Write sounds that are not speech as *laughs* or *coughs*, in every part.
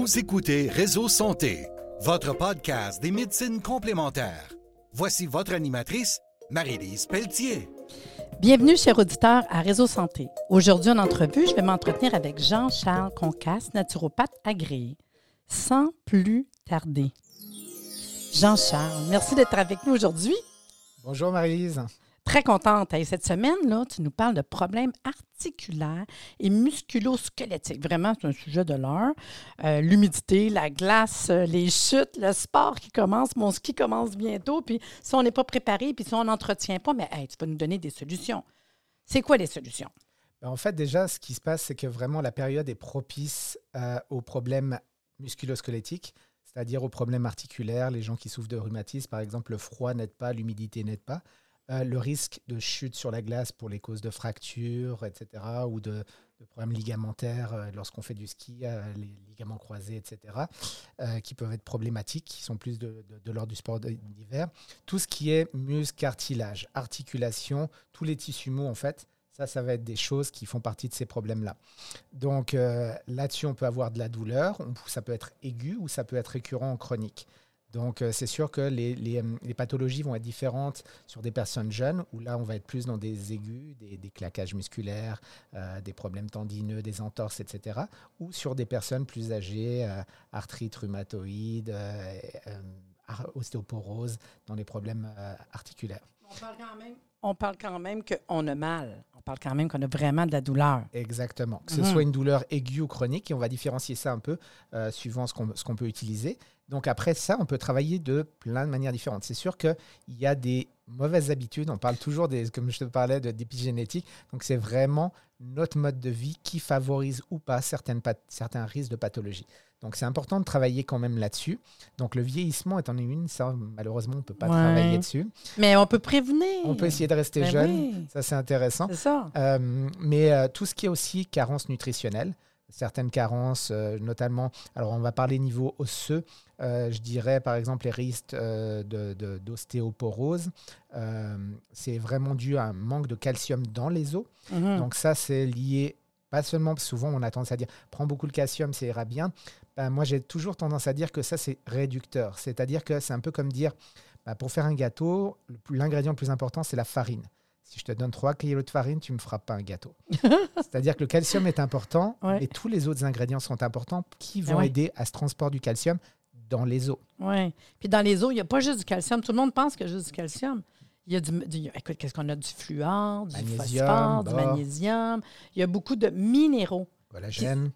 Vous écoutez Réseau Santé, votre podcast des médecines complémentaires. Voici votre animatrice, Marie-Lise Pelletier. Bienvenue, chers auditeurs, à Réseau Santé. Aujourd'hui, en entrevue, je vais m'entretenir avec Jean-Charles Concasse, naturopathe agréé. Sans plus tarder. Jean-Charles, merci d'être avec nous aujourd'hui. Bonjour Marie-Lise. Très contente. Et cette semaine, là, tu nous parles de problèmes articulaires et musculo-squelettiques. Vraiment, c'est un sujet de l'heure. Euh, L'humidité, la glace, euh, les chutes, le sport qui commence, mon ski commence bientôt. Puis si on n'est pas préparé, puis si on n'entretient pas, mais tu vas nous donner des solutions. C'est quoi les solutions? Ben, en fait, déjà, ce qui se passe, c'est que vraiment la période est propice euh, aux problèmes musculo-squelettiques, c'est-à-dire aux problèmes articulaires, les gens qui souffrent de rhumatisme, par exemple, le froid n'aide pas, l'humidité n'aide pas. Euh, le risque de chute sur la glace pour les causes de fractures, etc., ou de, problèmes ligamentaires euh, lorsqu'on fait du ski, euh, les ligaments croisés, etc., qui peuvent être problématiques, qui sont plus de, l'ordre du sport d'hiver. Tout ce qui est muscle, cartilage, articulation, tous les tissus mous, en fait, ça, ça va être des choses qui font partie de ces problèmes-là. Donc là-dessus, on peut avoir de la douleur, ça peut être aigu ou ça peut être récurrent en chronique. Donc, euh, c'est sûr que les, euh, les, pathologies vont être différentes sur des personnes jeunes, où là, on va être plus dans des aigus, des, des claquages musculaires, euh, des problèmes tendineux, des entorses, etc. Ou sur des personnes plus âgées, arthrite rhumatoïde, ostéoporose, dans les problèmes articulaires. On parle quand même qu'on a mal. On parle quand même qu'on a vraiment de la douleur. Exactement. Que ce mhm. soit une douleur aiguë ou chronique, et on va différencier ça un peu suivant ce qu'on peut utiliser. Donc après ça, on peut travailler de plein de manières différentes. C'est sûr qu'il y a des mauvaises habitudes. On parle toujours, des, comme je te parlais, d'épigénétique. Donc c'est vraiment notre mode de vie qui favorise ou pas certaines, certains risques de pathologie. Donc c'est important de travailler quand même là-dessus. Donc le vieillissement en une, ça malheureusement on ne peut pas travailler dessus. Mais on peut prévenir. On peut essayer de rester ben jeune, ça c'est intéressant. C'est ça. Euh, mais euh, tout ce qui est aussi carence nutritionnelle, certaines carences, euh, notamment, alors on va parler niveau osseux, euh, je dirais par exemple les risques euh, d'ostéoporose. c'est vraiment dû à un manque de calcium dans les os. Mhm. Donc ça, c'est lié, pas seulement, souvent on a tendance à dire, prends beaucoup de calcium, ça ira bien. Ben, moi, j'ai toujours tendance à dire que ça, c'est réducteur. C'est-à-dire que c'est un peu comme dire, ben, pour faire un gâteau, l'ingrédient le plus important, c'est la farine si je te donne 3 kilos de farine, tu ne me feras pas un gâteau. *laughs* C'est-à-dire que le calcium est important, et tous les autres ingrédients sont importants qui vont aider à ce transport du calcium dans les os. Oui. Puis dans les os, il n'y a pas juste du calcium. Tout le monde pense qu'il y a juste du calcium. Il y a du, écoute, qu'est-ce qu'on a? Du fluor, du phosphore, du magnésium. Il y a beaucoup de minéraux.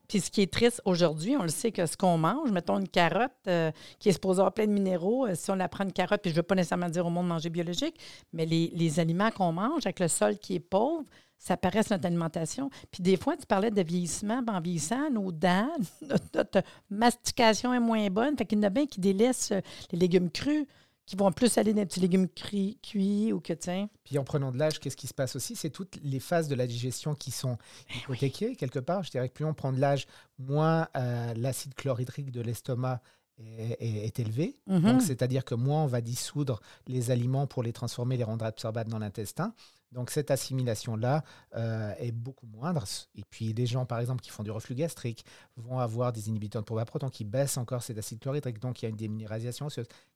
Puis, ce qui est triste aujourd'hui, on le sait que ce qu'on mange, mettons une carotte euh, qui est supposée avoir plein de minéraux, euh, si on la prend une carotte, puis je ne veux pas nécessairement dire au monde manger biologique, mais les, aliments qu'on mange avec le sol qui est pauvre, ça paraît sur notre alimentation. Puis des fois, tu parlais de vieillissement. Ben, en vieillissant, nos dents, *laughs* notre, mastication est moins bonne. Fait qu'il y en a bien qui délaissent euh, les légumes crus qui vont plus aller dans les petits légumes cuits, ou que, tiens. Puis en prenant de l'âge, qu'est-ce qui se passe aussi? C'est toutes les phases de la digestion qui sont eh hypothéquées, quelque part. Je dirais que plus on prend de l'âge, moins euh, l'acide chlorhydrique de l'estomac est, élevé. Mhm. Donc, c'est-à-dire que moins on va dissoudre les aliments pour les transformer, les rendre absorbables dans l'intestin. Donc cette assimilation-là euh, est beaucoup moindre. Et puis les gens, par exemple, qui font du reflux gastrique vont avoir des inhibiteurs de proton qui baissent encore cet acide chlorhydrique. Donc il y a une déminéralisation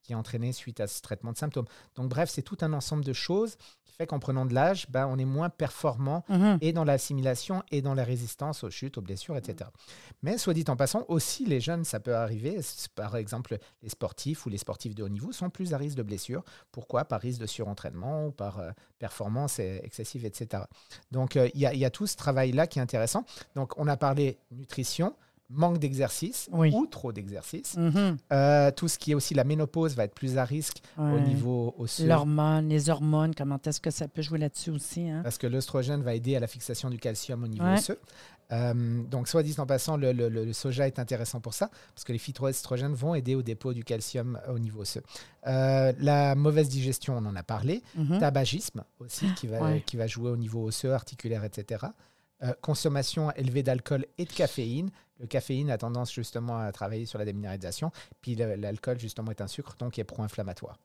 qui est entraînée suite à ce traitement de symptômes. Donc bref, c'est tout un ensemble de choses qui fait qu'en prenant de l'âge, ben, on est moins performant mhm. et dans l'assimilation et dans la résistance aux chutes, aux blessures, etc. Mais soit dit en passant, aussi les jeunes, ça peut arriver. Par exemple, les sportifs ou les sportifs de haut niveau sont plus à risque de blessures. Pourquoi? Par risque de surentraînement ou par euh, performance excessive, etc. Donc, euh, il y, a tout ce travail-là qui est intéressant. Donc, on a parlé nutrition, manque d'exercice ou trop d'exercice. Mm-hmm. Euh, tout ce qui est aussi la ménopause va être plus à risque au niveau osseux. L'hormone, les hormones, comment est-ce que ça peut jouer là-dessus aussi? Hein? Parce que l'œstrogène va aider à la fixation du calcium au niveau osseux. Euh, donc, soit dit en passant, le, soja est intéressant pour ça, parce que les phytoestrogènes vont aider au dépôt du calcium au niveau osseux. Euh, la mauvaise digestion, on en a parlé. Mhm. Tabagisme aussi, qui va, qui va jouer au niveau osseux, articulaire, etc. Euh, consommation élevée d'alcool et de caféine. Le caféine a tendance justement à travailler sur la déminéralisation, puis l'alcool justement est un sucre, donc est pro-inflammatoire.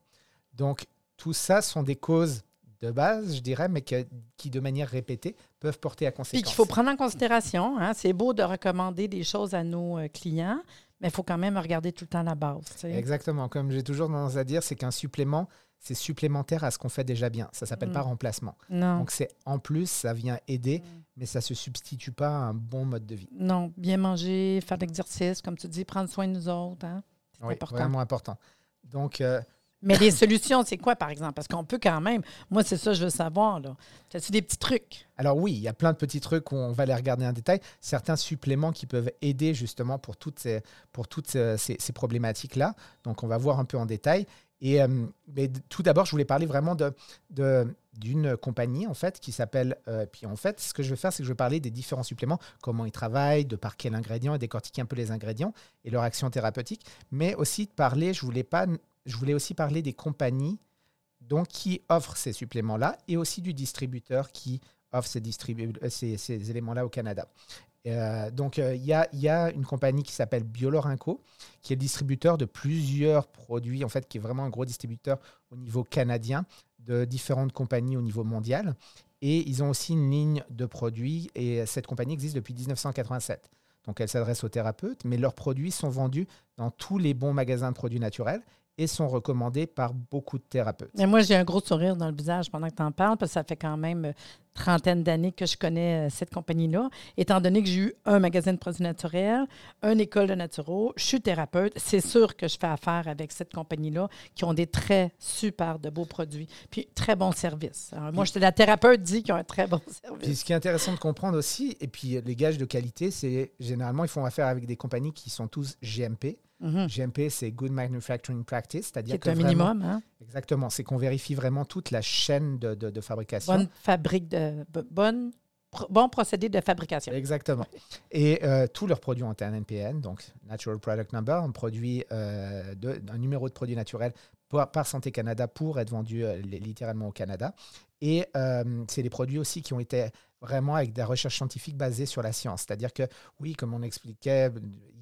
Donc, tout ça sont des causes de base, je dirais, mais qui, de manière répétée, peuvent porter à conséquence. Puis qu'il faut prendre en considération. Hein, c'est beau de recommander des choses à nos euh, clients, Mais il faut quand même regarder tout le temps la base. Exactement. Comme j'ai toujours tendance à dire, c'est qu'un supplément, c'est supplémentaire à ce qu'on fait déjà bien. Ça s'appelle pas mm. remplacement. Non. Donc c'est en plus, ça vient aider, mm. mais ça se substitue pas à un bon mode de vie. Non, bien manger, faire de l'exercice, comme tu dis, prendre soin de nous autres. Hein? C'est oui, vraiment important. Donc, euh, mais les *laughs* solutions, c'est quoi, par exemple? Parce qu'on peut quand même. Moi, c'est ça que je veux savoir. Là. As-tu des petits trucs? Alors, oui, il y a plein de petits trucs où on va les regarder en détail. Certains suppléments qui peuvent aider justement pour toutes ces, pour toutes ces, ces problématiques-là. Donc, on va voir un peu en détail. Et euh, mais tout d'abord, je voulais parler vraiment de, d'une compagnie en fait qui s'appelle. Euh, puis en fait, ce que je vais faire, c'est que je vais parler des différents suppléments, comment ils travaillent, de par quel ingrédient et décortiquer un peu les ingrédients et leur action thérapeutique. Mais aussi de parler, je voulais pas je voulais aussi parler des compagnies donc, qui offrent ces suppléments-là et aussi du distributeur qui offre ces, euh, éléments-là au Canada. Euh, donc, euh, il y, a, une compagnie qui s'appelle Biolorinco, qui est distributeur de plusieurs produits, en fait, qui est vraiment un gros distributeur au niveau canadien de différentes compagnies au niveau mondial. Et ils ont aussi une ligne de produits, et cette compagnie existe depuis 1987. Donc, elle s'adresse aux thérapeutes, mais leurs produits sont vendus dans tous les bons magasins de produits naturels et sont recommandés par beaucoup de thérapeutes. Et moi, j'ai un gros sourire dans le visage pendant que tu en parles, parce que ça fait quand même euh, trentaine d'années que je connais euh, cette compagnie-là, étant donné que j'ai eu un magasin de produits naturels, une école de naturaux, je suis thérapeute, c'est sûr que je fais affaire avec cette compagnie-là qui ont des très super de beaux produits, puis très bons services. moi, je, la thérapeute dit qu'ils ont un très bon *laughs* service. Puis ce qui est intéressant de comprendre aussi, et puis les gages de qualité, c'est généralement, ils font affaire avec des compagnies qui sont tous GMP. Mhm. GMP, c'est Good Manufacturing Practice, c'est-à-dire que. un minimum, hein? Exactement. C'est qu'on vérifie vraiment toute la chaîne de, de, fabrication. Bonne fabrique de. Bonne bon procédé de fabrication. Exactement. Et euh, tous leurs produits ont un NPN, donc Natural Product Number, un, produit, euh, de, un numéro de produit naturel par Santé Canada pour être vendu euh, littéralement au Canada. Et c'est des produits aussi qui ont été vraiment avec des recherches scientifiques basées sur la science. C'est-à-dire que, oui, comme on expliquait,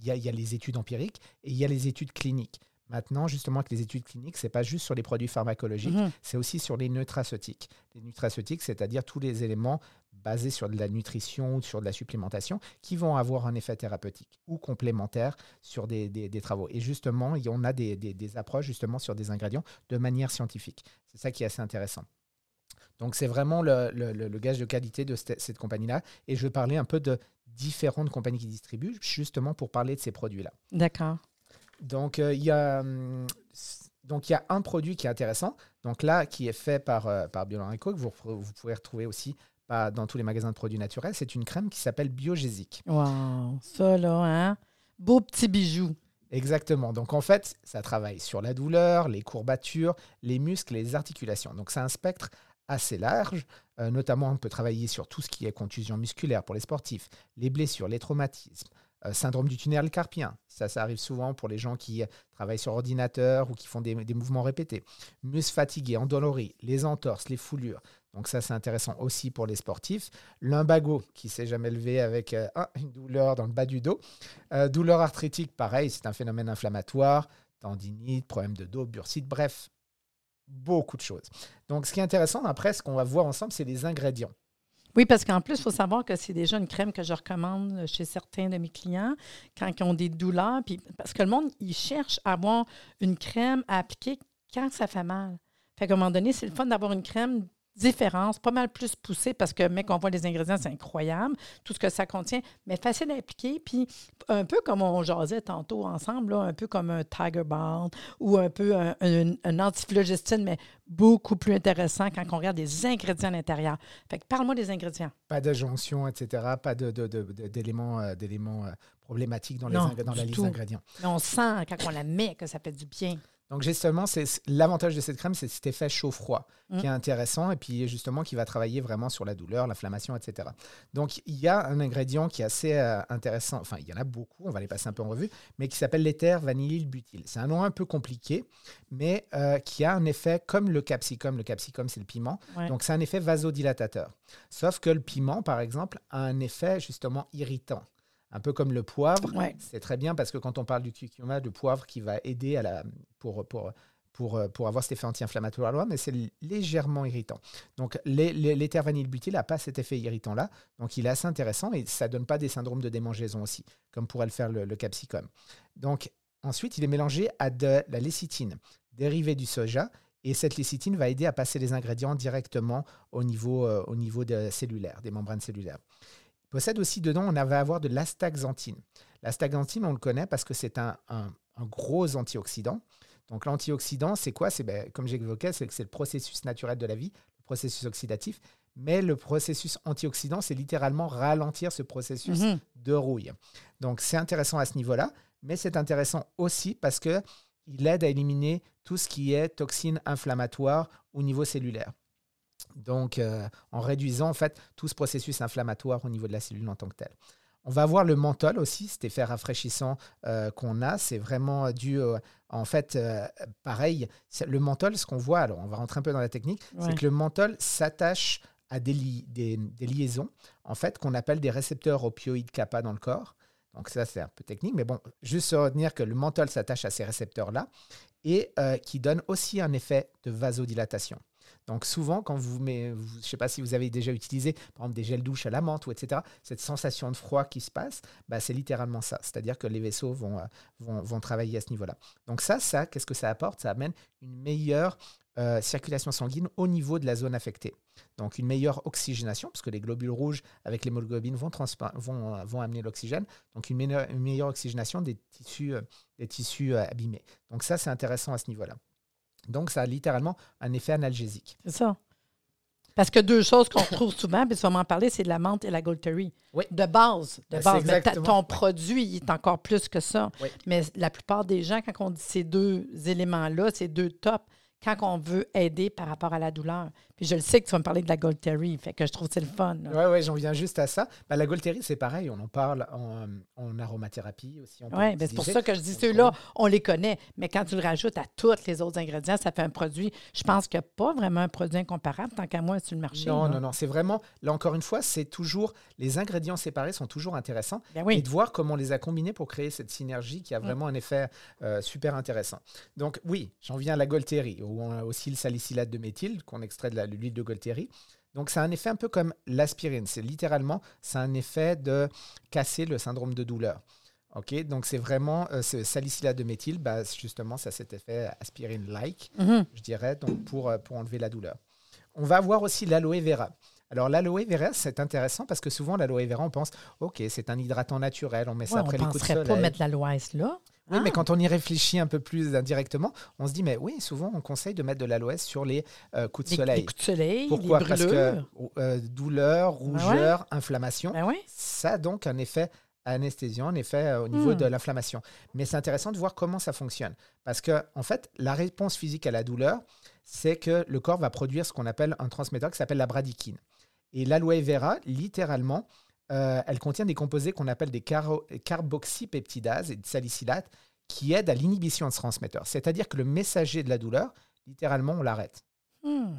il y, a, les études empiriques et il y a les études cliniques. Maintenant, justement, avec les études cliniques, ce n'est pas juste sur les produits pharmacologiques, mhm. c'est aussi sur les nutraceutiques. Les nutraceutiques, c'est-à-dire tous les éléments basés sur de la nutrition ou sur de la supplémentation qui vont avoir un effet thérapeutique ou complémentaire sur des, des, travaux. Et justement, on a des, des approches justement sur des ingrédients de manière scientifique. C'est ça qui est assez intéressant. Donc c'est vraiment le, le, gage de qualité de cette, compagnie-là. Et je vais parler un peu de différentes compagnies qui distribuent, justement pour parler de ces produits-là. D'accord. Donc euh, il y a... Hum, donc, il y a un produit qui est intéressant, donc là, qui est fait par, euh, par que vous, vous pouvez retrouver aussi dans tous les magasins de produits naturels. C'est une crème qui s'appelle Biogésique. Wow, ça là, hein? Beau petit bijou. Exactement. Donc en fait, ça travaille sur la douleur, les courbatures, les muscles, les articulations. Donc c'est un spectre assez large. Euh, notamment, on peut travailler sur tout ce qui est contusion musculaire pour les sportifs, les blessures, les traumatismes, euh, syndrome du tunnel carpien. Ça, ça arrive souvent pour les gens qui travaillent sur ordinateur ou qui font des, mouvements répétés. Muscles fatigués, endoloris, les entorses, les foulures. Donc ça, c'est intéressant aussi pour les sportifs. Lumbago, qui s'est jamais levé avec euh, une douleur dans le bas du dos. douleur arthritique, pareil, c'est un phénomène inflammatoire. Tendinite, problème de dos, bursite, bref, beaucoup de choses. Donc, ce qui est intéressant après, ce qu'on va voir ensemble, c'est les ingrédients. Oui, parce qu'en plus, il faut savoir que c'est déjà une crème que je recommande chez certains de mes clients quand ils ont des douleurs. Parce que le monde, il cherche à avoir une crème à appliquer quand ça fait mal. Fait qu'à un moment donné, c'est le fun d'avoir une crème différence, pas mal plus poussée parce que, mec, on voit les ingrédients, c'est incroyable, tout ce que ça contient, mais facile à appliquer. Puis, un peu comme on jasait tantôt ensemble, un peu comme un Tiger Balm ou un peu un, un, mais beaucoup plus intéressant quand on regarde les ingrédients à l'intérieur. Fait que parle-moi des ingrédients. Pas de jonction, etc. Pas d'éléments de, de, euh, problématiques dans, les, dans la liste d'ingrédients. On sent quand on la met que ça fait du bien. Donc justement, c'est l'avantage de cette crème, c'est cet effet chaud-froid qui est intéressant et puis justement qui va travailler vraiment sur la douleur, l'inflammation, etc. Donc il y a un ingrédient qui est assez euh, intéressant, enfin il y en a beaucoup, on va les passer un peu en revue, mais qui s'appelle l'éther vanillylbutyl. C'est un nom un peu compliqué, mais euh, qui a un effet comme le capsicum. Le capsicum, c'est le piment. Donc c'est un effet vasodilatateur. Sauf que le piment, par exemple, a un effet justement irritant un peu comme le poivre. C'est très bien parce que quand on parle du curcuma, le poivre qui va aider à la, pour, pour, pour, euh, pour avoir cet effet anti-inflammatoire, mais c'est légèrement irritant. Donc l'éther vanille n'a pas cet effet irritant-là, donc il est assez intéressant et ça ne donne pas des syndromes de démangeaison aussi, comme pourrait le faire le, capsicum. Donc ensuite, il est mélangé à de la lécithine, dérivée du soja, et cette lécithine va aider à passer les ingrédients directement au niveau, euh, au niveau de cellulaire, des membranes cellulaires. Possède aussi dedans, on va avoir de l'astaxanthine. L'astaxanthine, on le connaît parce que c'est un, un, gros antioxydant. Donc l'antioxydant, c'est quoi? C'est ben, comme j'évoquais, c'est c'est le processus naturel de la vie, le processus oxydatif. Mais le processus antioxydant, c'est littéralement ralentir ce processus mhm. de rouille. Donc c'est intéressant à ce niveau-là, mais c'est intéressant aussi parce que il aide à éliminer tout ce qui est toxines inflammatoires au niveau cellulaire. Donc, euh, en réduisant en fait tout ce processus inflammatoire au niveau de la cellule en tant que telle. On va avoir le menthol aussi, cet effet rafraîchissant euh, qu'on a. C'est vraiment dû, en fait, euh, pareil, le menthol, ce qu'on voit, alors on va rentrer un peu dans la technique, c'est que le menthol s'attache à des, des, liaisons, en fait, qu'on appelle des récepteurs opioïdes kappa dans le corps. Donc ça, c'est un peu technique, mais bon, juste se retenir que le menthol s'attache à ces récepteurs-là et euh, qui donne aussi un effet de vasodilatation. Donc souvent, quand vous mettez, je ne sais pas si vous avez déjà utilisé, par exemple, des gels douche à la menthe ou etc., cette sensation de froid qui se passe, bah, c'est littéralement ça. C'est-à-dire que les vaisseaux vont, euh, travailler à ce niveau-là. Donc ça, ça, qu'est-ce que ça apporte? Ça amène une meilleure euh, circulation sanguine au niveau de la zone affectée. Donc une meilleure oxygénation, parce que les globules rouges avec l'hémoglobine vont, vont, euh, vont amener l'oxygène. Donc une meilleure, une meilleure, oxygénation des tissus, des tissus abîmés. Donc ça, c'est intéressant à ce niveau-là. Donc, ça a littéralement un effet analgésique. C'est ça. Parce que deux choses qu'on trouve souvent, puis tu vas m'en parler, c'est de la menthe et la Goldberry. Oui. De base. De ben, base. ton produit il est encore plus que ça. Mais la plupart des gens, quand on dit ces deux éléments-là, ces deux tops, quand on veut aider par rapport à la douleur. Puis je le sais que tu vas me parler de la Golterie, fait que je trouve que c'est le fun. Oui, ouais, j'en viens juste à ça. Ben, la Golterie, c'est pareil, on en parle en, aromathérapie aussi. Oui, ben, c'est pour ça que je dis ceux-là, on les connaît. Mais quand tu le rajoutes à tous les autres ingrédients, ça fait un produit, je pense qu'il n'y a pas vraiment un produit incomparable tant qu'à moi sur le marché. Non, non, non, c'est vraiment, là encore une fois, c'est toujours, les ingrédients séparés sont toujours intéressants. Ben oui. Et de voir comment on les a combinés pour créer cette synergie qui a mm. vraiment un effet euh, super intéressant. Donc oui, j'en viens à la Golterie où on a aussi le salicylate de méthyle qu'on extrait de l'huile de Golterie. Donc, c'est un effet un peu comme l'aspirine. C'est littéralement, c'est un effet de casser le syndrome de douleur. OK, donc c'est vraiment euh, ce salicylate de méthyle, bah, justement, ça cet effet aspirine-like, mhm. je dirais, donc pour, euh, pour enlever la douleur. On va avoir aussi l'aloe vera. Alors l'aloe vera, c'est intéressant parce que souvent l'aloe vera, on pense, ok, c'est un hydratant naturel, on met ça après les coups de soleil. On ne pas mettre l'aloès là. Oui, mais ah. quand on y réfléchit un peu plus indirectement, on se dit, mais oui, souvent on conseille de mettre de l'aloès sur les euh, coups de soleil. Les coups de soleil, Pourquoi? les Parce que euh, douleur, ben rougeur, inflammation, ben ça a donc un effet anesthésiant, un effet euh, au niveau hmm. de l'inflammation. Mais c'est intéressant de voir comment ça fonctionne. Parce que, en fait, la réponse physique à la douleur, c'est que le corps va produire ce qu'on appelle un transmetteur qui s'appelle la bradykine. Et l'aloe vera, littéralement, euh, elle contient des composés qu'on appelle des carboxypeptidases et des salicylates qui aident à l'inhibition de ce transmetteur. C'est-à-dire que le messager de la douleur, littéralement, on l'arrête. Hmm.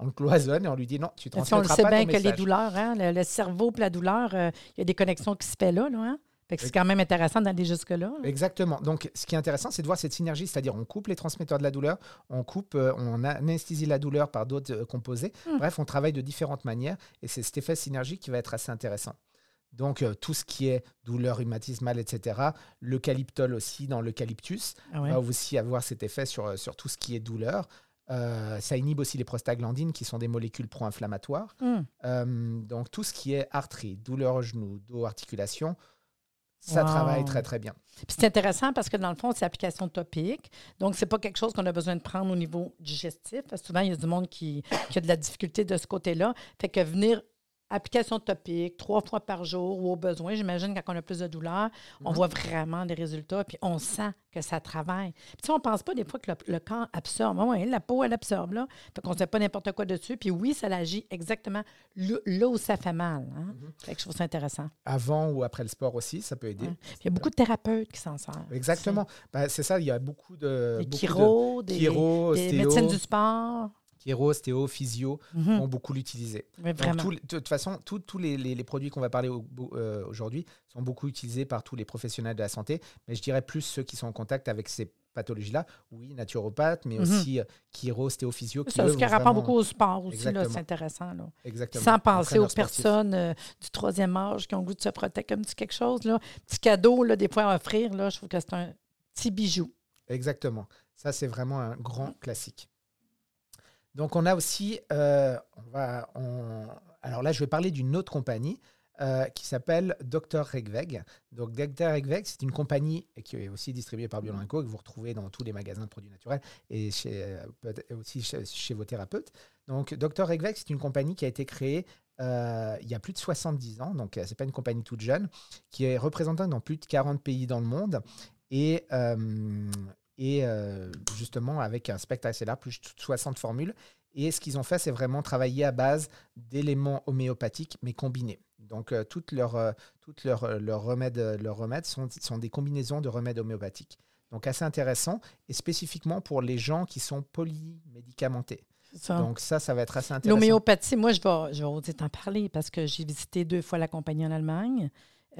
On le cloisonne et on lui dit non, tu transmettras pas On le sait bien que les douleurs, hein, le, cerveau et la douleur, euh, il y a des connexions qui se font là. là hein? C'est quand même intéressant d'aller jusque-là. Exactement. Donc, ce qui est intéressant, c'est de voir cette synergie, c'est-à-dire on coupe les transmetteurs de la douleur, on coupe, euh, on anesthésie la douleur par d'autres composés. Hmm. Bref, on travaille de différentes manières et c'est cet effet synergique qui va être assez intéressant. Donc, euh, tout ce qui est douleur rhumatismale, etc. L'eucalyptol aussi, dans l'eucalyptus, ah va aussi avoir cet effet sur, euh, sur tout ce qui est douleur. Euh, ça inhibe aussi les prostaglandines, qui sont des molécules pro-inflammatoires. Hmm. donc, tout ce qui est arthrite, douleur au genou, dos, articulation, ça travaille très, très bien. C'est intéressant parce que dans le fond, c'est application topique. Donc, ce n'est pas quelque chose qu'on a besoin de prendre au niveau digestif. Parce que souvent, il y a du monde qui, qui a de la difficulté de ce côté-là. Fait que venir application topique, trois fois par jour ou au besoin. J'imagine quand on a plus de douleur, on mhm. voit vraiment des résultats, puis on sent que ça travaille. Puis on ne pense pas des fois que le, corps absorbe. Oui, la peau, elle absorbe, là. Fait qu'on ne sait pas n'importe quoi dessus. Puis oui, ça agit exactement là où ça fait mal. Hein? Fait que je trouve ça intéressant. Avant ou après le sport aussi, ça peut aider. Il y a beaucoup de thérapeutes qui s'en servent. Exactement. Ben, c'est ça, il y a beaucoup de... Des chiro, des, des médecins du sport. Kéro, ostéo, physio mhm. vont beaucoup l'utiliser. de toute façon, tous les, produits qu'on va parler euh, aujourd'hui sont beaucoup utilisés par tous les professionnels de la santé, mais je dirais plus ceux qui sont en contact avec ces pathologies-là, oui, naturopathe, mais mhm. aussi chiro, stéophysio. Ça, ce qui rapporte beaucoup au sport aussi, c'est intéressant. Là. Exactement. Sans penser aux personnes du troisième âge qui ont le goût de se protéger comme petit quelque chose, là, petit cadeau, là, des fois à offrir, là, je trouve que c'est un petit bijou. Exactement. Ça, c'est vraiment un grand classique. Donc, on a aussi, euh, alors là, je vais parler d'une autre compagnie euh, qui s'appelle Dr. Regveg. Donc, Dr. Regveg, c'est une compagnie qui est aussi distribuée par Biolanco, que vous retrouvez dans tous les magasins de produits naturels et euh, aussi chez, vos thérapeutes. Donc, Dr. Regveg, c'est une compagnie qui a été créée il y a plus de 70 ans, donc ce n'est pas une compagnie toute jeune, qui est représentée dans plus de 40 pays dans le monde et, et euh, justement avec un spectre assez large, plus de 60 formules. Et ce qu'ils ont fait, c'est vraiment travailler à base d'éléments homéopathiques, mais combinés. Donc, euh, toutes leurs, euh, toutes leurs, leurs remèdes, leurs remèdes sont, sont, des combinaisons de remèdes homéopathiques. Donc, assez intéressant, et spécifiquement pour les gens qui sont polymédicamentés. Donc, ça, ça va être assez intéressant. L'homéopathie, moi, je vais, je vais oser t'en parler parce que j'ai visité deux fois la compagnie en Allemagne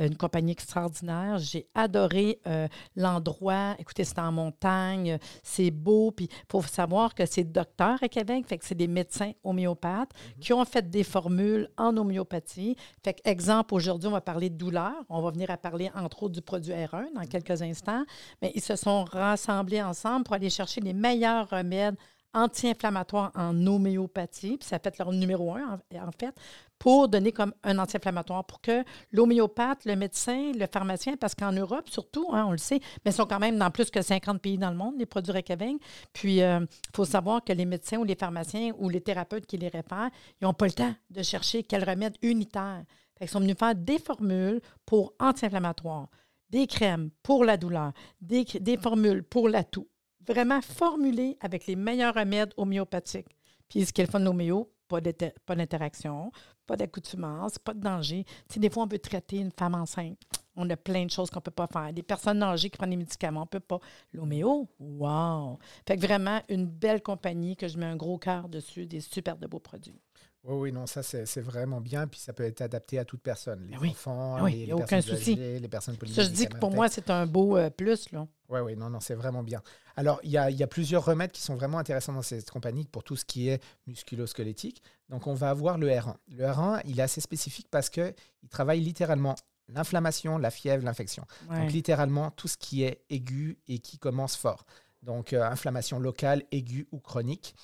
une compagnie extraordinaire. J'ai adoré euh, l'endroit. Écoutez, c'est en montagne, c'est beau. Puis il faut savoir que c'est docteur à Québec, fait que c'est des médecins homéopathes mhm. qui ont fait des formules en homéopathie. Fait que, exemple, aujourd'hui, on va parler de douleur. On va venir à parler, entre autres, du produit R1 dans quelques instants. Mais ils se sont rassemblés ensemble pour aller chercher les meilleurs remèdes anti-inflammatoires en homéopathie, puis ça fait leur numéro un, en fait, pour donner comme un anti-inflammatoire, pour que l'homéopathe, le médecin, le pharmacien, parce qu'en Europe surtout, hein, on le sait, mais ils sont quand même dans plus que 50 pays dans le monde, les produits Recaveing. Puis, il euh, faut savoir que les médecins ou les pharmaciens ou les thérapeutes qui les réparent, ils n'ont pas le temps de chercher quel remède unitaire. ils sont venus faire des formules pour anti-inflammatoires, des crèmes pour la douleur, des, des formules pour la toux. Vraiment formulées avec les meilleurs remèdes homéopathiques. Puis, ce qu'est le fun de l'homéo, pas d'interaction, pas d'accoutumance, pas de danger. Tu des fois, on veut traiter une femme enceinte. On a plein de choses qu'on ne peut pas faire. Des personnes âgées qui prennent des médicaments, on ne peut pas. L'homéo, wow! Fait que vraiment, une belle compagnie que je mets un gros cœur dessus, des super de beaux produits. Oui, oui, non, ça c'est vraiment bien, puis ça peut être adapté à toute personne, les ben enfants, ben les, aucun souci. les personnes je dis que pour moi, c'est un beau euh, plus. Là. Oui, oui, non, non, c'est vraiment bien. Alors, il y a, y a, plusieurs remèdes qui sont vraiment intéressants dans cette compagnie pour tout ce qui est musculo-squelettique. Donc, on va avoir le R1. Le R1, il est assez spécifique parce qu'il travaille littéralement l'inflammation, la fièvre, l'infection. Donc, littéralement, tout ce qui est aigu et qui commence fort. Donc, euh, inflammation locale, aiguë ou chronique.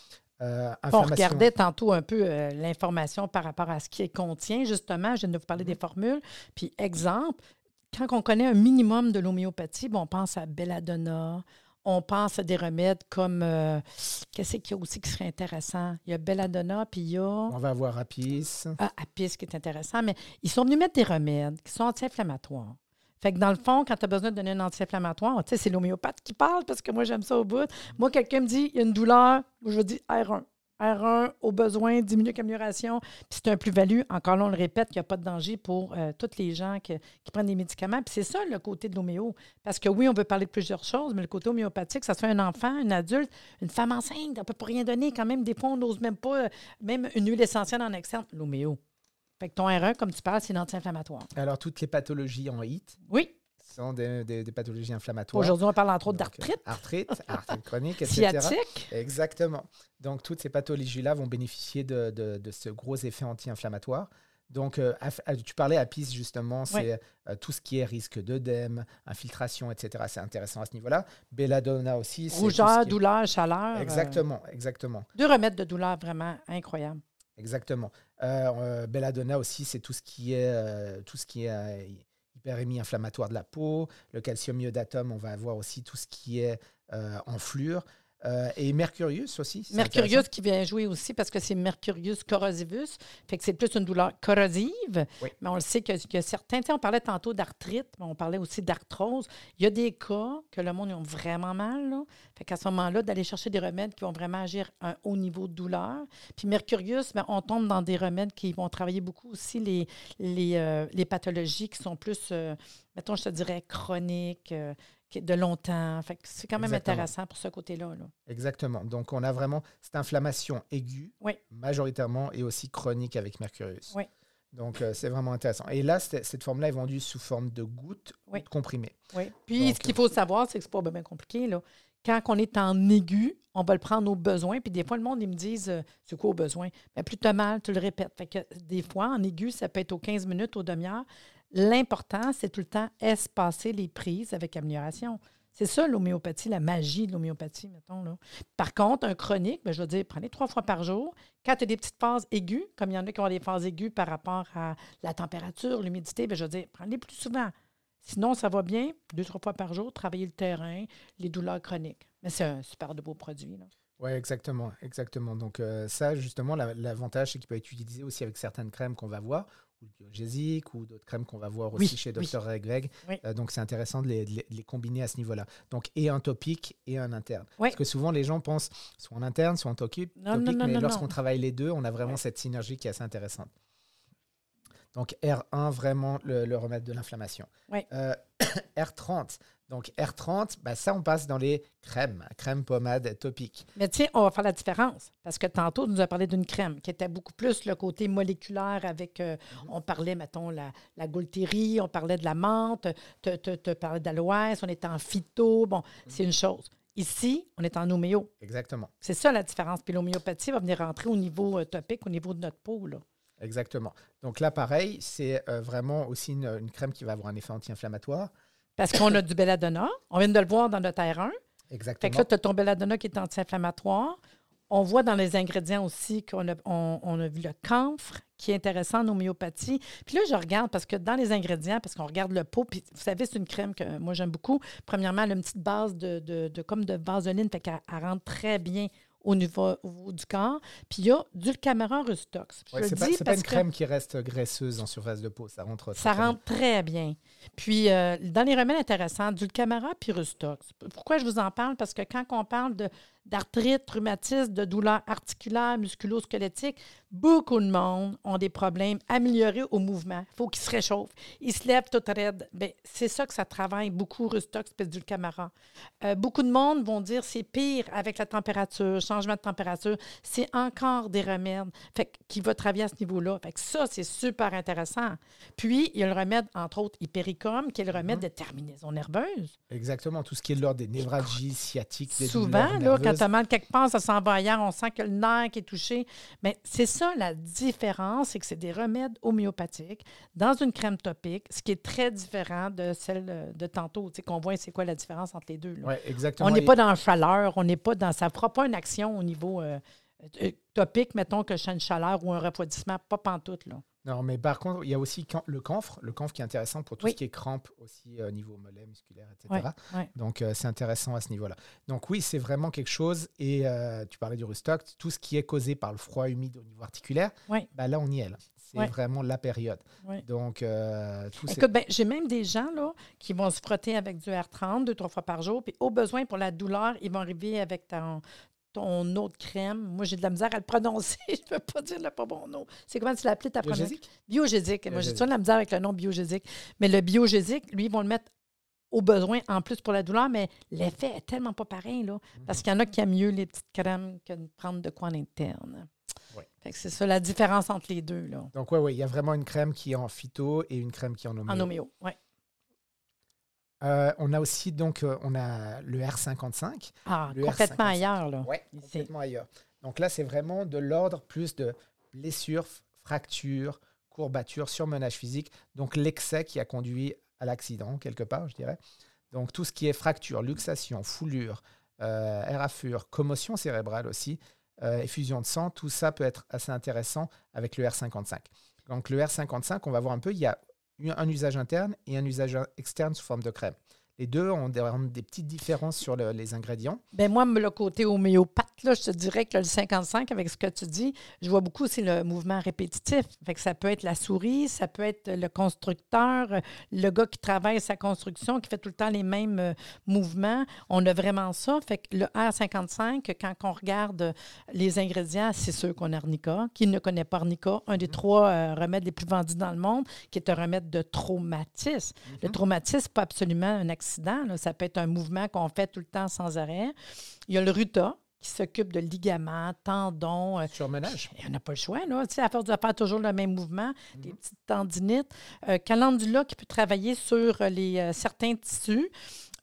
Euh, on regardait tantôt un peu euh, l'information par rapport à ce qui contient, justement. Je viens de vous parler des formules. Puis, exemple, quand on connaît un minimum de l'homéopathie, bon, on pense à belladonna, on pense à des remèdes comme. Euh, qu'est-ce qu'il y a aussi qui serait intéressant? Il y a belladonna, puis il y a. On va avoir Apis. Ah, Apis qui est intéressant, mais ils sont venus mettre des remèdes qui sont anti-inflammatoires. Fait que dans le fond, quand tu as besoin de donner un anti-inflammatoire, tu sais, c'est l'homéopathe qui parle parce que moi, j'aime ça au bout. Moi, quelqu'un me dit, il y a une douleur, je dis R1. R1 au besoin, 10 minutes d'amélioration. Puis c'est un plus-value. Encore là, on le répète, qu'il n'y a pas de danger pour euh, toutes les gens qui prennent des médicaments. Puis c'est ça le côté de l'homéo. Parce que oui, on veut parler de plusieurs choses, mais le côté homéopathique, ça se fait un enfant, un adulte, une femme enceinte, on ne peut pas rien donner quand même. Des fois, on n'ose même pas, euh, même une huile essentielle en externe, l'homéo. Fait que ton R1, comme tu parles, c'est anti-inflammatoire. Alors, toutes les pathologies en HIT. Oui sont des, pathologies inflammatoires. Aujourd'hui, on parle entre autres d'arthrite. Arthrite, *laughs* arthrite chronique, etc. Sciatique. Exactement. Donc, toutes ces pathologies-là vont bénéficier de, ce gros effet anti-inflammatoire. Donc, euh, euh, tu parlais à PIS, justement, c'est euh, tout ce qui est risque d'œdème, infiltration, etc. C'est intéressant à ce niveau-là. Belladonna aussi. Rougeur, douleur, chaleur. Exactement, exactement. Deux remèdes de douleur vraiment incroyables. Exactement. Belladonna aussi, c'est tout ce qui est, tout ce qui est hyperémie inflammatoire de la peau. Le calcium iodatum, on va avoir aussi tout ce qui est euh, en fluor. Euh, et Mercurius aussi. Mercurius qui vient jouer aussi parce que c'est Mercurius corrosivus. Fait que c'est plus une douleur corrosive. Mais on le sait qu'il y, a certains. On parlait tantôt d'arthrite, mais on parlait aussi d'arthrose. Il y a des cas que le monde ont vraiment mal. Là. Fait qu'à ce moment-là, d'aller chercher des remèdes qui vont vraiment agir à un haut niveau de douleur. Puis Mercurius, ben, on tombe dans des remèdes qui vont travailler beaucoup aussi les, les, euh, les pathologies qui sont plus, euh, mettons, je te dirais, chroniques de longtemps. c'est quand même intéressant pour ce côté-là. Exactement. Donc, on a vraiment cette inflammation aiguë, majoritairement, et aussi chronique avec Mercurius. Oui. Donc, euh, c'est vraiment intéressant. Et là, cette forme-là est vendue sous forme de gouttes ou de comprimés. Oui. Puis, ce qu'il faut savoir, c'est que c'est pas bien compliqué. Là. quand on est en aigu, on va le prendre aux besoins. Puis des fois, le monde, ils me disent euh, c'est quoi au besoin? Bien, plus tu mal, tu le répètes. Fait que des fois, en aigu, ça peut être aux 15 minutes, aux demi-heures. L'important, c'est tout le temps espacer les prises avec amélioration. C'est ça l'homéopathie, la magie de l'homéopathie, mettons. Là. Par contre, un chronique, bien, je veux dire, prenez trois fois par jour. Quand tu as des petites phases aiguës, comme il y en a qui ont des phases aiguës par rapport à la température, l'humidité, bien, je veux dire, prenez plus souvent. Sinon, ça va bien, deux, trois fois par jour, travailler le terrain, les douleurs chroniques. Mais c'est un super de beau produit. Oui, exactement, exactement. Donc euh, ça, justement, l'avantage, c'est qu'il peut être utilisé aussi avec certaines crèmes qu'on va voir, ou biogésique, ou d'autres crèmes qu'on va voir aussi chez Dr. Oui. Euh, donc c'est intéressant de les, combiner à ce niveau-là. Donc et un topique et un interne. Parce que souvent les gens pensent soit en interne, soit en topique, mais lorsqu'on travaille les deux, on a vraiment cette synergie qui est assez intéressante. Donc R1, vraiment le, remède de l'inflammation. Euh, *coughs* R30, donc R30, ben ça, on passe dans les crèmes, crème, pommade, topique. Mais tiens, on va faire la différence. Parce que tantôt, tu nous as parlé d'une crème qui était beaucoup plus le côté moléculaire avec, euh, mhm. on parlait, mettons, la, la on parlait de la menthe, tu te, parlais d'aloès, on était en phyto. Bon, mhm. c'est une chose. Ici, on est en homéo. Exactement. C'est ça la différence. Puis l'homéopathie va venir rentrer au niveau euh, topique, au niveau de notre peau. Là. Exactement. Donc là, pareil, c'est euh, vraiment aussi une, une, crème qui va avoir un effet anti-inflammatoire. Parce qu'on a du belladonna. On vient de le voir dans notre R1. Exactement. Fait que là, tu as ton belladonna qui est anti-inflammatoire. On voit dans les ingrédients aussi qu'on a, on, a vu le camphre, qui est intéressant en homéopathie. Puis là, je regarde parce que dans les ingrédients, parce qu'on regarde le pot, puis vous savez, c'est une crème que moi j'aime beaucoup. Premièrement, elle a une petite base de, de, comme de vaseline, fait qu'elle rentre très bien au niveau, du corps. Puis il y a du caméra Rustox. c'est pas, pas, une crème qui reste graisseuse en surface de peau. Ça rentre Ça rentre très bien. Puis euh, dans les remèdes intéressants, du caméra puis Rustox. Pourquoi je vous en parle? Parce que quand on parle de d'arthrite, rhumatisme, de douleurs articulaires, musculo-squelettiques, beaucoup de monde ont des problèmes améliorés au mouvement. Il faut qu'ils se réchauffent. Ils se lèvent tout raide. Bien, c'est ça que ça travaille beaucoup, Rustox, Pédulcamara. Euh, beaucoup de monde vont dire c'est pire avec la température, changement de température. C'est encore des remèdes fait, qui vont travailler à ce niveau-là. Fait que ça, c'est super intéressant. Puis, il y a le remède, entre autres, Hypericum, qui est le remède mm-hmm. de terminaison nerveuse. Exactement. Tout ce qui est l'ordre des névralgies sciatiques, des Souvent, là, quand mal quelque part, ça s'en va ailleurs, on sent que le nerf qui est touché. Mais c'est ça la différence, c'est que c'est des remèdes homéopathiques dans une crème topique, ce qui est très différent de celle de tantôt, tu sais, qu'on voit c'est quoi la différence entre les deux. Oui, exactement. On n'est pas dans la chaleur, on n'est pas dans... Ça ne fera pas une action au niveau euh, euh, topique, mettons que une chaleur ou un refroidissement, pas pantoute, là. Non, mais par contre, il y a aussi le camphre, le camphre qui est intéressant pour tout ce qui est crampe aussi au euh, niveau mollet, musculaire, etc. Donc, euh, c'est intéressant à ce niveau-là. Donc, oui, c'est vraiment quelque chose. Et euh, tu parlais du restock, tout ce qui est causé par le froid humide au niveau articulaire, bah, là, on y est. C'est vraiment la période. Donc, tout Écoute, ben, j'ai même des gens là, qui vont se frotter avec du R30 deux, trois fois par jour. Puis, au besoin, pour la douleur, ils vont arriver avec ton, ton autre crème. Moi, j'ai de la misère à le prononcer. *laughs* je ne peux pas dire le pas bon nom. C'est comment tu l'appelles ta première? Biogésique? Moi, j'ai de la misère avec le nom biogésique. Mais le biogésique, lui, ils vont le mettre au besoin en plus pour la douleur, mais l'effet est tellement pas pareil, là. Parce qu'il y en a qui aiment mieux les petites crèmes que de prendre de quoi en interne. C'est ça la différence entre les deux. Là. Donc, oui, oui, il y a vraiment une crème qui est en phyto et une crème qui est en homéo. En homéo, oui. Euh, on a aussi donc euh, on a le R55. Ah, complètement ailleurs là. Oui, complètement ailleurs. Donc là, c'est vraiment de l'ordre plus de blessures, fractures, courbatures, surmenage physique. Donc l'excès qui a conduit à l'accident quelque part, je dirais. Donc tout ce qui est fracture, luxation, foulure, euh, érafure, commotion cérébrale aussi, effusion de sang, tout ça peut être assez intéressant avec le R55. Donc le R55, on va voir un peu, il y a un usage interne et un usage externe sous forme de crème. Les deux ont des, petites différences sur les ingrédients. Ben moi, le côté homéopathe, là, je te dirais que le 55, avec ce que tu dis, je vois beaucoup, c'est le mouvement répétitif. Fait que ça peut être la souris, ça peut être le constructeur, le gars qui travaille sa construction, qui fait tout le temps les mêmes euh, mouvements. On a vraiment ça. Fait que le R55, quand on regarde les ingrédients, c'est sûr qu'on a arnica. Qui ne connaît pas arnica? Un des mm-hmm. trois euh, remèdes les plus vendus dans le monde, qui est un remède de traumatisme. Le mm-hmm. traumatisme, pas absolument un accident ça peut être un mouvement qu'on fait tout le temps sans arrêt. Il y a le RUTA, qui s'occupe de ligaments, tendons. Euh, Surmenage. On n'a pas le choix, là. Tu sais, à force de faire toujours le même mouvement, des petites tendinites. Euh, calendula qui peut travailler sur les, euh, certains tissus.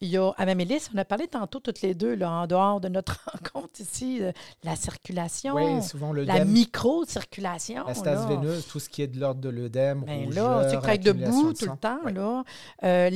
Il y a, à Mélisse, on a parlé tantôt toutes les deux, là, en dehors de notre *laughs* rencontre ici, euh, la circulation, oui, souvent la micro-circulation. La stase veineuse, tout ce qui est de l'ordre de l'œdème, ben là, c'est être debout tout le temps. Là. Euh,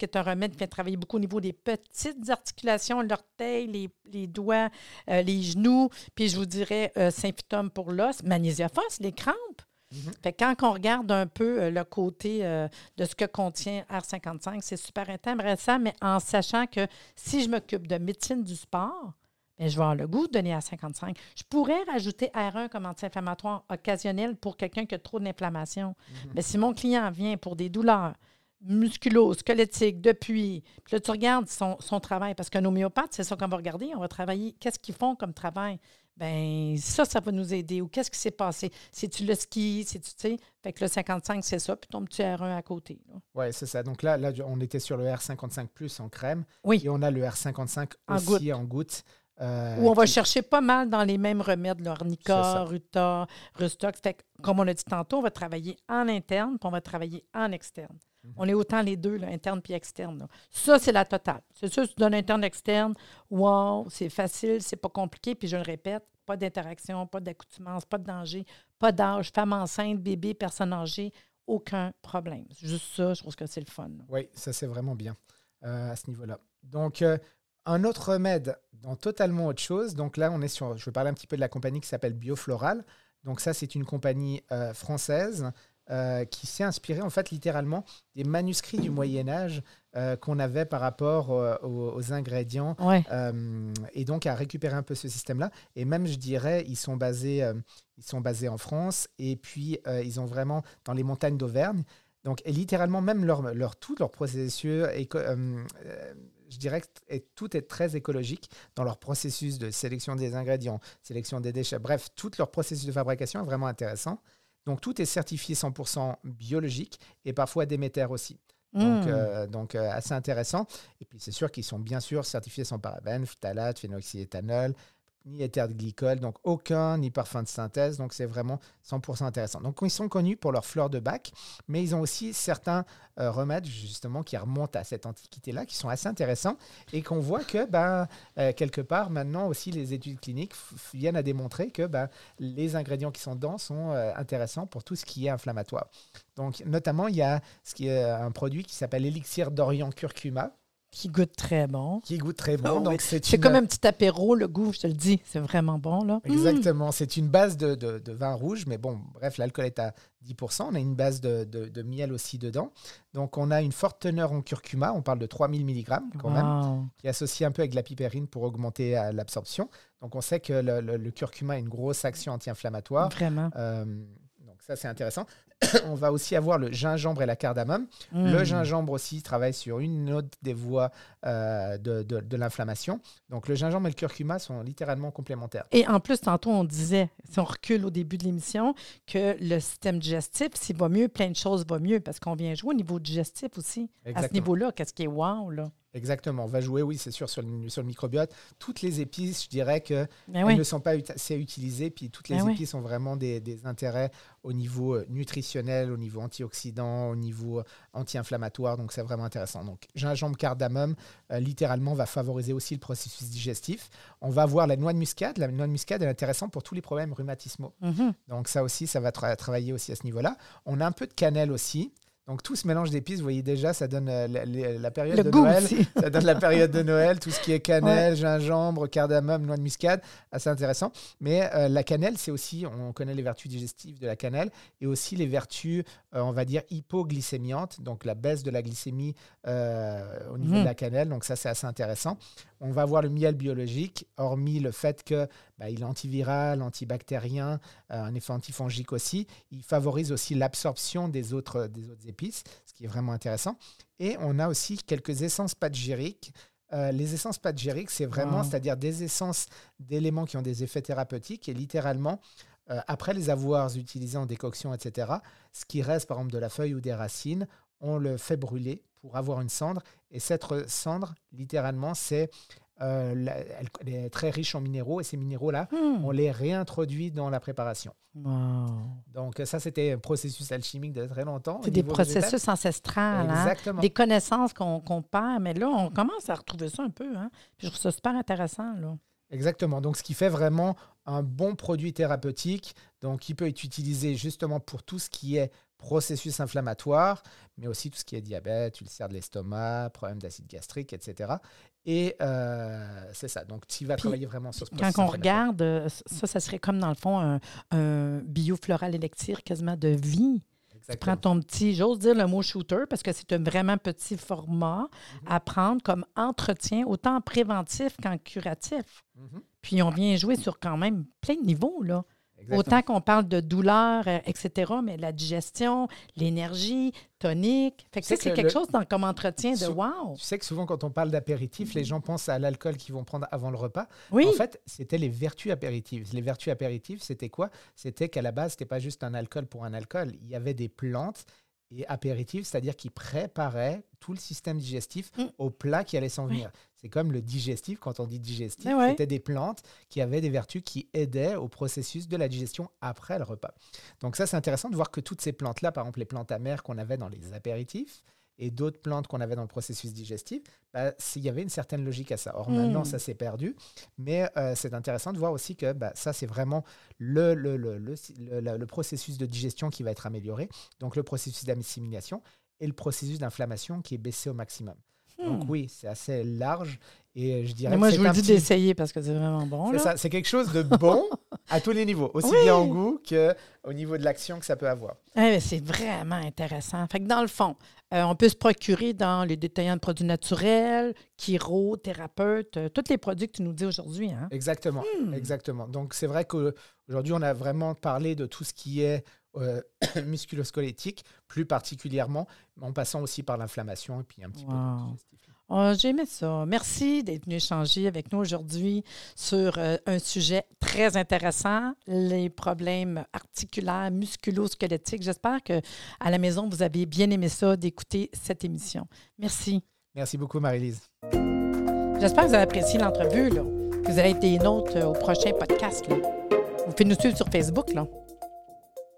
qui est un remède qui vient travailler beaucoup au niveau des petites articulations, l'orteil, les, les, doigts, euh, les genoux, puis je vous dirais symptômes pour l'os, magnésiophos, les crampes. Mhm. quand on regarde un peu euh, le côté euh, de ce que contient R55, c'est super intéressant, mais en sachant que si je m'occupe de médecine du sport, bien, je vais avoir le goût de donner R55. Je pourrais rajouter R1 comme anti-inflammatoire occasionnel pour quelqu'un qui a trop d'inflammation. Mhm. Mais si mon client vient pour des douleurs musculo-squelettiques depuis, puis là, tu regardes son, son travail, parce qu'un homéopathe, c'est ça qu'on va regarder. On va travailler qu'est-ce qu'ils font comme travail? Ben ça, ça va nous aider. Ou qu'est-ce qui s'est passé? C'est-tu le ski? C'est-tu, tu sais? Fait que le 55, c'est ça, puis ton petit R1 à côté. Oui, c'est ça. Donc là, là, on était sur le R55 plus en crème. Oui. Et on a le R55 aussi en goutte. Euh, Où on va chercher pas mal dans les mêmes remèdes, l'ornica, ruta, rustox. Fait comme on a dit tantôt, on va travailler en interne, puis on va travailler en externe. Mhm. On est autant les deux, interne puis externe. Ça, c'est la totale. C'est sûr, si tu donnes interne, externe, wow, c'est facile, c'est pas compliqué. Puis je le répète, pas d'interaction, pas d'accoutumance, pas de danger, pas d'âge, femme enceinte, bébé, personne âgée, aucun problème. Juste ça, je trouve que c'est le fun. Oui, ça, c'est vraiment bien euh, à ce niveau-là. Donc, euh, un autre remède dans totalement autre chose. Donc là, on est sur, je vais parler un petit peu de la compagnie qui s'appelle Biofloral. Donc ça, c'est une compagnie euh, française euh, qui s'est inspiré en fait littéralement des manuscrits du Moyen Âge euh, qu'on avait par rapport euh, aux, ingrédients et donc à récupérer un peu ce système-là. Et même, je dirais, ils sont basés, ils sont basés en France et puis ils ont vraiment dans les montagnes d'Auvergne. Donc, et littéralement, même leur, leur, tout leur processus, je dirais que tout est très écologique dans leur processus de sélection des ingrédients, sélection des déchets. Bref, tout leur processus de fabrication est vraiment intéressant. Donc tout est certifié 100% biologique et parfois Déméter aussi. Donc, hmm. euh, donc euh, assez intéressant. Et puis c'est sûr qu'ils sont bien sûr certifiés sans parabènes, phtalate, phénoxyéthanol, ni éther de glycol, donc aucun, ni parfum de synthèse. Donc, c'est vraiment 100% intéressant. Donc, ils sont connus pour leurs fleurs de bac, mais ils ont aussi certains euh, remèdes, justement, qui remontent à cette antiquité-là, qui sont assez intéressants et qu'on voit que, ben, euh, quelque part, maintenant aussi, les études cliniques viennent à démontrer que ben, les ingrédients qui sont dedans sont euh, intéressants pour tout ce qui est inflammatoire. Donc, notamment, il y a ce qui est un produit qui s'appelle l'élixir d'Orient curcuma qui goûte très bon. Qui goûte très bon. donc c'est comme un petit apéro, le goût, je te le dis, c'est vraiment bon. là. Exactement. C'est une base de, de, vin rouge, mais bon, bref, l'alcool est à 10%. On a une base de, de, miel aussi dedans. Donc on a une forte teneur en curcuma, on parle de 3000 mg quand même, qui est associé un peu avec la pipérine pour augmenter euh, l'absorption. Donc on sait que le, le, curcuma a une grosse action anti-inflammatoire. Vraiment. Euh, donc ça, c'est intéressant. *coughs* on va aussi avoir le gingembre et la cardamome. Le mmh. gingembre aussi travaille sur une autre des voies euh, de, l'inflammation. Donc le gingembre et le curcuma sont littéralement complémentaires. Et en plus, tantôt, on disait, si on recule au début de l'émission, que le système digestif, s'il va mieux, plein de choses vont mieux parce qu'on vient jouer au niveau digestif aussi. À ce niveau-là, qu'est-ce qui est wow, là? Exactement. On va jouer, oui, c'est sûr, sur le, sur le, microbiote. Toutes les épices, je dirais que ben ne sont pas assez utilisées. Puis toutes les ben épices ont vraiment des, des, intérêts au niveau euh, nutritionnel, au niveau antioxydant, au niveau euh, anti-inflammatoire. Donc, c'est vraiment intéressant. Donc, gingembre, cardamome, littéralement, va favoriser aussi le processus digestif. On va voir la noix de muscade. La noix de muscade est intéressante pour tous les problèmes rhumatismaux. Mm-hmm. Donc, ça aussi, ça va travailler aussi à ce niveau-là. On a un peu de cannelle aussi. Donc tout ce mélange d'épices, vous voyez déjà, ça donne euh, la, période de Noël. *laughs* Ça donne la période de Noël, tout ce qui est cannelle, gingembre, cardamome, noix de muscade, assez intéressant. Mais euh, la cannelle, c'est aussi, on connaît les vertus digestives de la cannelle et aussi les vertus, euh, on va dire, hypoglycémiantes, donc la baisse de la glycémie au niveau de mmh. la cannelle. Donc ça, c'est assez intéressant. On va voir le miel biologique, hormis le fait que bah, il est antiviral, antibactérien, euh, un effet antifongique aussi. Il favorise aussi l'absorption des autres, des autres épices, ce qui est vraiment intéressant. Et on a aussi quelques essences patgériques. Euh, les essences patgériques, c'est vraiment, c'est-à-dire des essences d'éléments qui ont des effets thérapeutiques et littéralement, euh, après les avoir utilisés en décoction, etc., ce qui reste par exemple de la feuille ou des racines, on le fait brûler pour avoir une cendre. Et cette cendre, littéralement, c'est elle, est très riche en minéraux et ces minéraux-là, hmm. on les réintroduit dans la préparation. Donc ça, c'était un processus alchimique de très longtemps. C'est des processus ancestrales, hein. des connaissances qu'on perd, mais là, on commence à retrouver ça un peu. Hein? je trouve ça super intéressant. Là. Exactement. Donc, ce qui fait vraiment un bon produit thérapeutique, donc qui peut être utilisé justement pour tout ce qui est processus inflammatoire, mais aussi tout ce qui est diabète, ulcère de l'estomac, problème d'acide gastrique, etc. Et euh, c'est ça. Donc, tu vas travailler vraiment sur ce Quand on regarde, euh, ça, ça serait comme dans le fond un, un biofloral élixir quasiment de vie. Tu prends ton petit, j'ose dire le mot shooter parce que c'est un vraiment petit format mhm. à prendre comme entretien, autant préventif qu'en curatif. Mhm. Puis on vient jouer sur quand même plein de niveaux, là. Autant qu'on parle de douleur, euh, etc., mais la digestion, l'énergie, tonique. Fait que c'est quelque chose dans, comme entretien de wow. Tu sais que souvent, quand on parle d'apéritif, les gens pensent à l'alcool qu'ils vont prendre avant le repas. Oui. En fait, c'était les vertus apéritives. Les vertus apéritives, c'était quoi? C'était qu'à la base, c'était pas juste un alcool pour un alcool. Il y avait des plantes et apéritifs, c'est-à-dire qui préparaient tout le système digestif mm. au plat qui allait s'en venir. C'est comme le digestif, quand on dit digestif, c'était des plantes qui avaient des vertus qui aidaient au processus de la digestion après le repas. Donc ça, c'est intéressant de voir que toutes ces plantes-là, par exemple les plantes amères qu'on avait dans les apéritifs, et d'autres plantes qu'on avait dans le processus digestif, bah, il y avait une certaine logique à ça. Or, maintenant, hmm. ça s'est perdu. Mais euh, c'est intéressant de voir aussi que bah, ça, c'est vraiment le, le, le, le, processus de digestion qui va être amélioré. Donc, le processus d'assimilation et le processus d'inflammation qui est baissé au maximum. Donc hmm. oui, c'est assez large. Et je dirais moi, je vous le dis d'essayer parce que c'est vraiment bon. C'est quelque chose de bon *laughs* à tous les niveaux, aussi bien en goût qu'au niveau de l'action que ça peut avoir. c'est vraiment intéressant. Fait que dans le fond, euh, on peut se procurer dans les détaillants de produits naturels, chiro, thérapeute, euh, tous les produits que tu nous dis aujourd'hui. Hein? Exactement, hmm. exactement. Donc c'est vrai qu'aujourd'hui, on a vraiment parlé de tout ce qui est euh, *coughs* musculosquelettique, plus particulièrement, en passant aussi par l'inflammation et puis un petit peu Oh, J'ai aimé ça. Merci d'être venu échanger avec nous aujourd'hui sur euh, un sujet très intéressant, les problèmes articulaires, musculo-squelettiques. J'espère que à la maison, vous avez bien aimé ça d'écouter cette émission. Merci. Merci beaucoup, Marie-Lise. J'espère que vous avez apprécié l'entrevue, que vous avez été nôtres au prochain podcast. Vous pouvez nous suivre sur Facebook. Là.